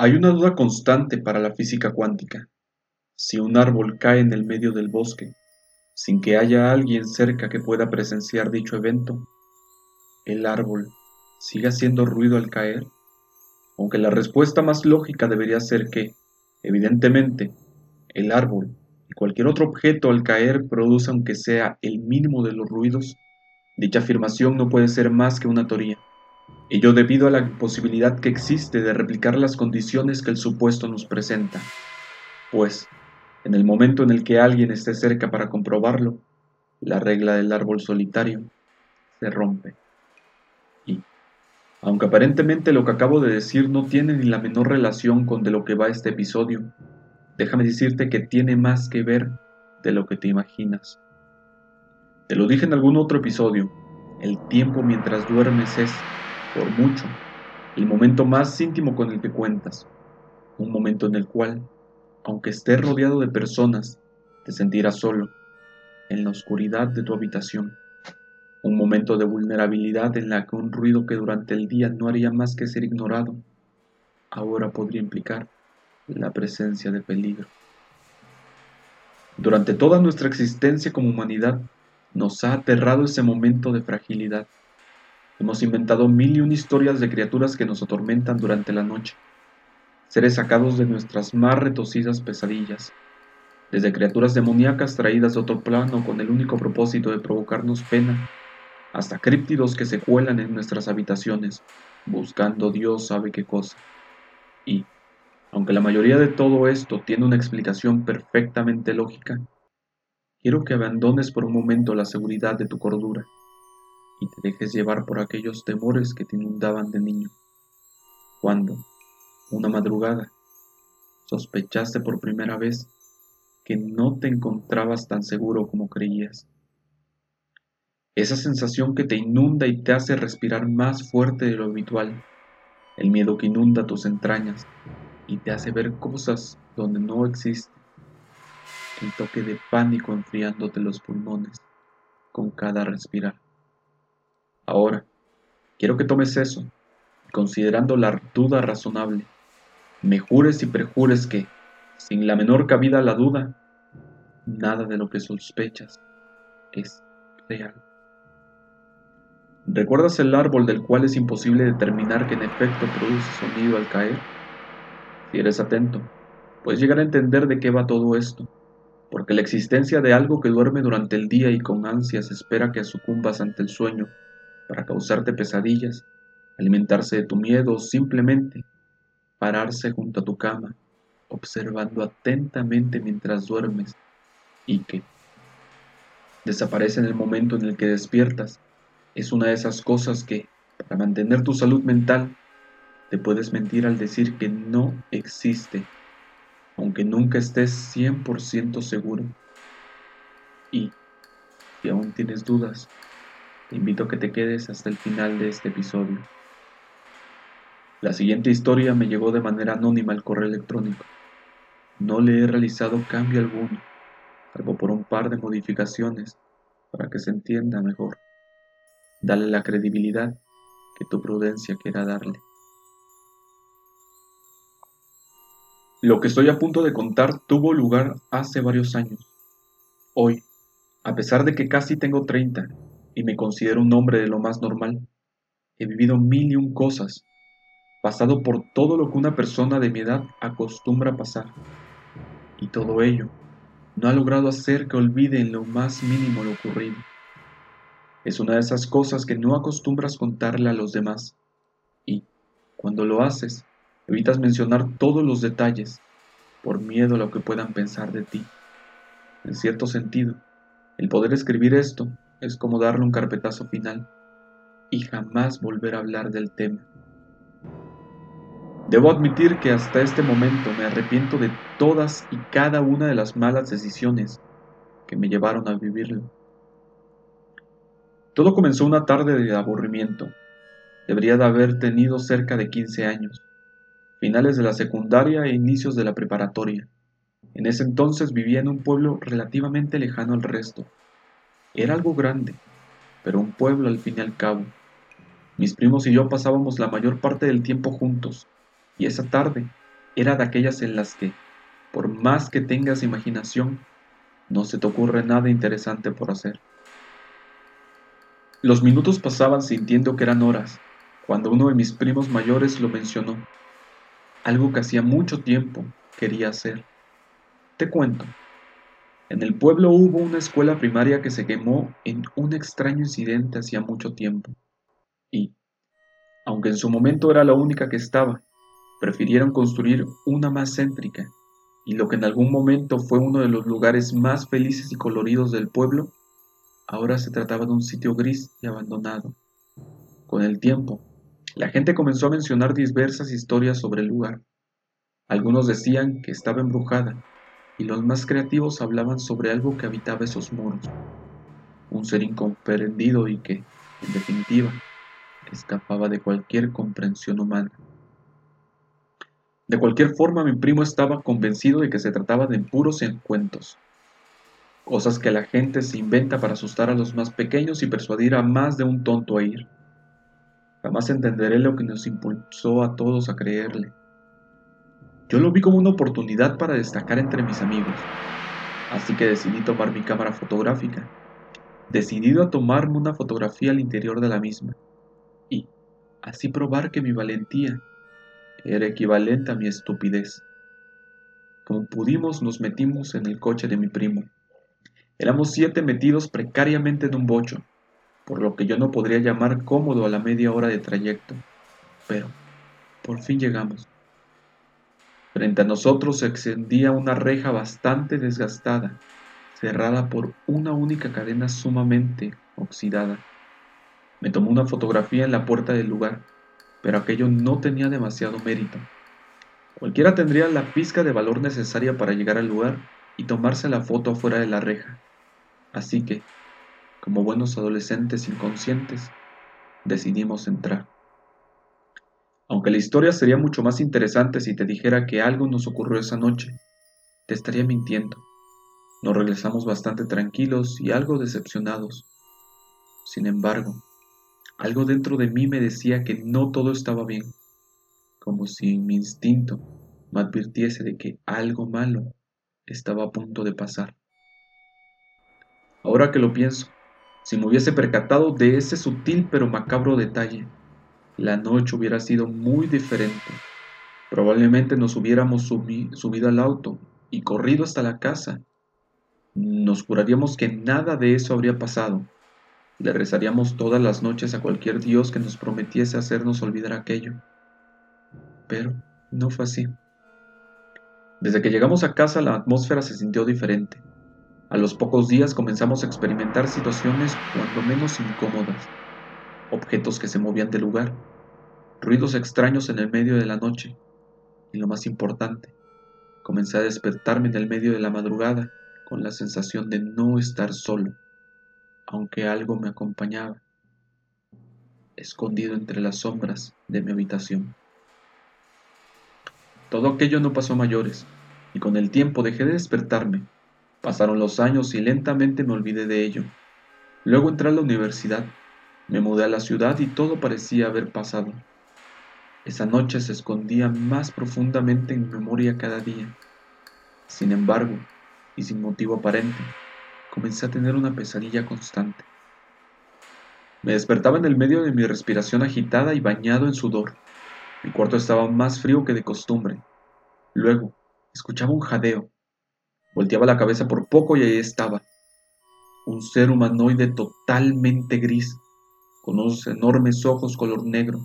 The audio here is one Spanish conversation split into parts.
Hay una duda constante para la física cuántica. Si un árbol cae en el medio del bosque, sin que haya alguien cerca que pueda presenciar dicho evento, ¿el árbol sigue haciendo ruido al caer? Aunque la respuesta más lógica debería ser que, evidentemente, el árbol y cualquier otro objeto al caer produce aunque sea el mínimo de los ruidos, dicha afirmación no puede ser más que una teoría ello debido a la posibilidad que existe de replicar las condiciones que el supuesto nos presenta, pues, en el momento en el que alguien esté cerca para comprobarlo, la regla del árbol solitario se rompe. Y, aunque aparentemente lo que acabo de decir no tiene ni la menor relación con de lo que va este episodio, déjame decirte que tiene más que ver de lo que te imaginas. Te lo dije en algún otro episodio, el tiempo mientras duermes es por mucho, el momento más íntimo con el que cuentas, un momento en el cual, aunque estés rodeado de personas, te sentirás solo, en la oscuridad de tu habitación, un momento de vulnerabilidad en la que un ruido que durante el día no haría más que ser ignorado, ahora podría implicar la presencia de peligro. Durante toda nuestra existencia como humanidad, nos ha aterrado ese momento de fragilidad, Hemos inventado mil y un historias de criaturas que nos atormentan durante la noche, seres sacados de nuestras más retocidas pesadillas, desde criaturas demoníacas traídas de otro plano con el único propósito de provocarnos pena, hasta críptidos que se cuelan en nuestras habitaciones, buscando Dios sabe qué cosa. Y, aunque la mayoría de todo esto tiene una explicación perfectamente lógica, quiero que abandones por un momento la seguridad de tu cordura y te dejes llevar por aquellos temores que te inundaban de niño. Cuando, una madrugada, sospechaste por primera vez que no te encontrabas tan seguro como creías. Esa sensación que te inunda y te hace respirar más fuerte de lo habitual, el miedo que inunda tus entrañas y te hace ver cosas donde no existen, el toque de pánico enfriándote los pulmones con cada respirar. Ahora, quiero que tomes eso, considerando la duda razonable, me jures y prejures que, sin la menor cabida a la duda, nada de lo que sospechas es real. ¿Recuerdas el árbol del cual es imposible determinar que en efecto produce sonido al caer? Si eres atento, puedes llegar a entender de qué va todo esto, porque la existencia de algo que duerme durante el día y con ansias espera que sucumbas ante el sueño para causarte pesadillas, alimentarse de tu miedo o simplemente pararse junto a tu cama, observando atentamente mientras duermes y que desaparece en el momento en el que despiertas, es una de esas cosas que, para mantener tu salud mental, te puedes mentir al decir que no existe, aunque nunca estés 100% seguro. Y, si aún tienes dudas, te invito a que te quedes hasta el final de este episodio. La siguiente historia me llegó de manera anónima al correo electrónico. No le he realizado cambio alguno, salvo por un par de modificaciones para que se entienda mejor. Dale la credibilidad que tu prudencia quiera darle. Lo que estoy a punto de contar tuvo lugar hace varios años. Hoy, a pesar de que casi tengo 30 y me considero un hombre de lo más normal. He vivido mil y un cosas, pasado por todo lo que una persona de mi edad acostumbra pasar. Y todo ello no ha logrado hacer que olvide en lo más mínimo lo ocurrido. Es una de esas cosas que no acostumbras contarle a los demás. Y, cuando lo haces, evitas mencionar todos los detalles, por miedo a lo que puedan pensar de ti. En cierto sentido, el poder escribir esto es como darle un carpetazo final y jamás volver a hablar del tema. Debo admitir que hasta este momento me arrepiento de todas y cada una de las malas decisiones que me llevaron a vivirlo. Todo comenzó una tarde de aburrimiento. Debería de haber tenido cerca de 15 años, finales de la secundaria e inicios de la preparatoria. En ese entonces vivía en un pueblo relativamente lejano al resto, era algo grande, pero un pueblo al fin y al cabo. Mis primos y yo pasábamos la mayor parte del tiempo juntos, y esa tarde era de aquellas en las que, por más que tengas imaginación, no se te ocurre nada interesante por hacer. Los minutos pasaban sintiendo que eran horas, cuando uno de mis primos mayores lo mencionó, algo que hacía mucho tiempo quería hacer. Te cuento. En el pueblo hubo una escuela primaria que se quemó en un extraño incidente hacía mucho tiempo. Y, aunque en su momento era la única que estaba, prefirieron construir una más céntrica, y lo que en algún momento fue uno de los lugares más felices y coloridos del pueblo, ahora se trataba de un sitio gris y abandonado. Con el tiempo, la gente comenzó a mencionar diversas historias sobre el lugar. Algunos decían que estaba embrujada, y los más creativos hablaban sobre algo que habitaba esos muros, un ser incomprendido y que, en definitiva, escapaba de cualquier comprensión humana. De cualquier forma, mi primo estaba convencido de que se trataba de puros encuentros, cosas que la gente se inventa para asustar a los más pequeños y persuadir a más de un tonto a ir. Jamás entenderé lo que nos impulsó a todos a creerle. Yo lo vi como una oportunidad para destacar entre mis amigos, así que decidí tomar mi cámara fotográfica, decidido a tomarme una fotografía al interior de la misma, y así probar que mi valentía era equivalente a mi estupidez. Como pudimos nos metimos en el coche de mi primo. Éramos siete metidos precariamente en un bocho, por lo que yo no podría llamar cómodo a la media hora de trayecto. Pero, por fin llegamos. Frente a nosotros se extendía una reja bastante desgastada, cerrada por una única cadena sumamente oxidada. Me tomó una fotografía en la puerta del lugar pero aquello no tenía demasiado mérito. Cualquiera tendría la pizca de valor necesaria para llegar al lugar y tomarse la foto afuera de la reja. Así que, como buenos adolescentes inconscientes, decidimos entrar. Aunque la historia sería mucho más interesante si te dijera que algo nos ocurrió esa noche, te estaría mintiendo. Nos regresamos bastante tranquilos y algo decepcionados. Sin embargo, algo dentro de mí me decía que no todo estaba bien, como si mi instinto me advirtiese de que algo malo estaba a punto de pasar. Ahora que lo pienso, si me hubiese percatado de ese sutil pero macabro detalle, la noche hubiera sido muy diferente. Probablemente nos hubiéramos subido al auto y corrido hasta la casa. Nos juraríamos que nada de eso habría pasado le rezaríamos todas las noches a cualquier Dios que nos prometiese hacernos olvidar aquello. Pero no fue así. Desde que llegamos a casa la atmósfera se sintió diferente. A los pocos días comenzamos a experimentar situaciones cuando menos incómodas, objetos que se movían de lugar, ruidos extraños en el medio de la noche y lo más importante, comencé a despertarme en el medio de la madrugada con la sensación de no estar solo aunque algo me acompañaba, escondido entre las sombras de mi habitación. Todo aquello no pasó a mayores, y con el tiempo dejé de despertarme. Pasaron los años y lentamente me olvidé de ello. Luego entré a la universidad, me mudé a la ciudad y todo parecía haber pasado. Esa noche se escondía más profundamente en mi memoria cada día. Sin embargo, y sin motivo aparente, comencé a tener una pesadilla constante. Me despertaba en el medio de mi respiración agitada y bañado en sudor. Mi cuarto estaba más frío que de costumbre. Luego, escuchaba un jadeo. Volteaba la cabeza por poco y ahí estaba. Un ser humanoide totalmente gris, con unos enormes ojos color negro,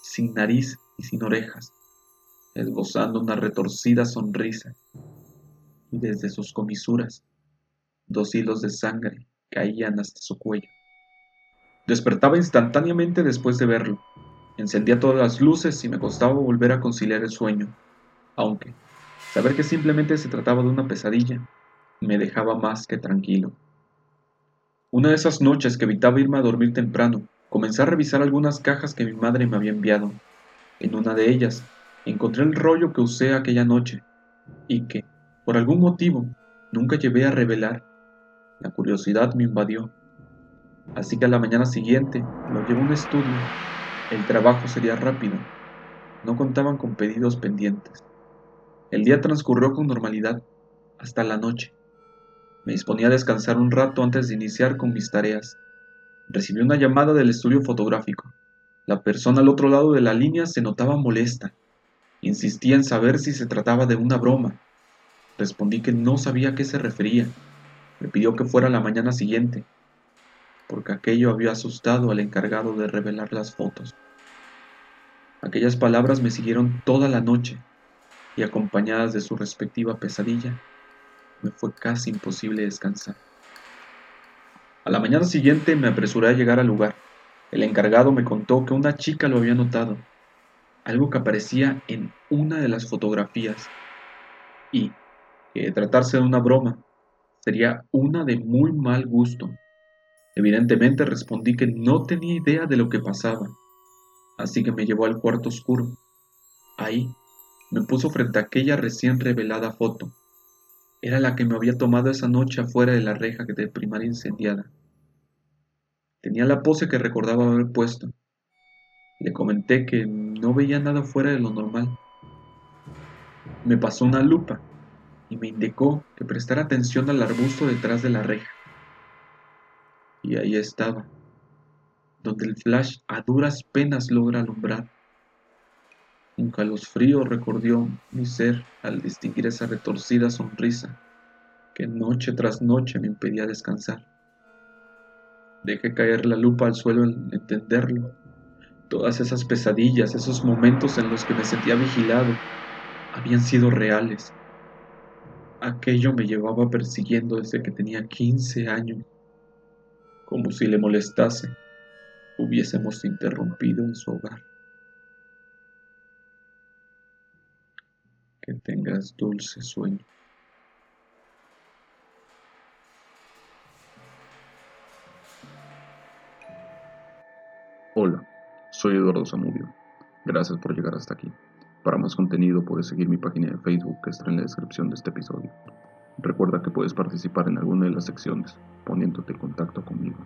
sin nariz y sin orejas, esbozando una retorcida sonrisa. Y desde sus comisuras Dos hilos de sangre caían hasta su cuello. Despertaba instantáneamente después de verlo. Encendía todas las luces y me costaba volver a conciliar el sueño, aunque saber que simplemente se trataba de una pesadilla me dejaba más que tranquilo. Una de esas noches que evitaba irme a dormir temprano, comencé a revisar algunas cajas que mi madre me había enviado. En una de ellas encontré el rollo que usé aquella noche y que, por algún motivo, nunca llevé a revelar la curiosidad me invadió. Así que a la mañana siguiente lo llevé a un estudio. El trabajo sería rápido. No contaban con pedidos pendientes. El día transcurrió con normalidad hasta la noche. Me disponía a descansar un rato antes de iniciar con mis tareas. Recibí una llamada del estudio fotográfico. La persona al otro lado de la línea se notaba molesta. Insistía en saber si se trataba de una broma. Respondí que no sabía a qué se refería. Me pidió que fuera la mañana siguiente, porque aquello había asustado al encargado de revelar las fotos. Aquellas palabras me siguieron toda la noche y acompañadas de su respectiva pesadilla, me fue casi imposible descansar. A la mañana siguiente me apresuré a llegar al lugar. El encargado me contó que una chica lo había notado, algo que aparecía en una de las fotografías, y que tratarse de una broma, sería una de muy mal gusto. Evidentemente respondí que no tenía idea de lo que pasaba, así que me llevó al cuarto oscuro. Ahí me puso frente a aquella recién revelada foto. Era la que me había tomado esa noche afuera de la reja de primaria incendiada. Tenía la pose que recordaba haber puesto. Le comenté que no veía nada fuera de lo normal. Me pasó una lupa y me indicó que prestara atención al arbusto detrás de la reja. Y ahí estaba, donde el flash a duras penas logra alumbrar. Un calosfrío recorrió mi ser al distinguir esa retorcida sonrisa que noche tras noche me impedía descansar. Dejé caer la lupa al suelo al entenderlo. Todas esas pesadillas, esos momentos en los que me sentía vigilado, habían sido reales. Aquello me llevaba persiguiendo desde que tenía 15 años. Como si le molestase, hubiésemos interrumpido en su hogar. Que tengas dulce sueño. Hola, soy Eduardo Zamudio. Gracias por llegar hasta aquí. Para más contenido puedes seguir mi página de Facebook que está en la descripción de este episodio. Recuerda que puedes participar en alguna de las secciones poniéndote en contacto conmigo.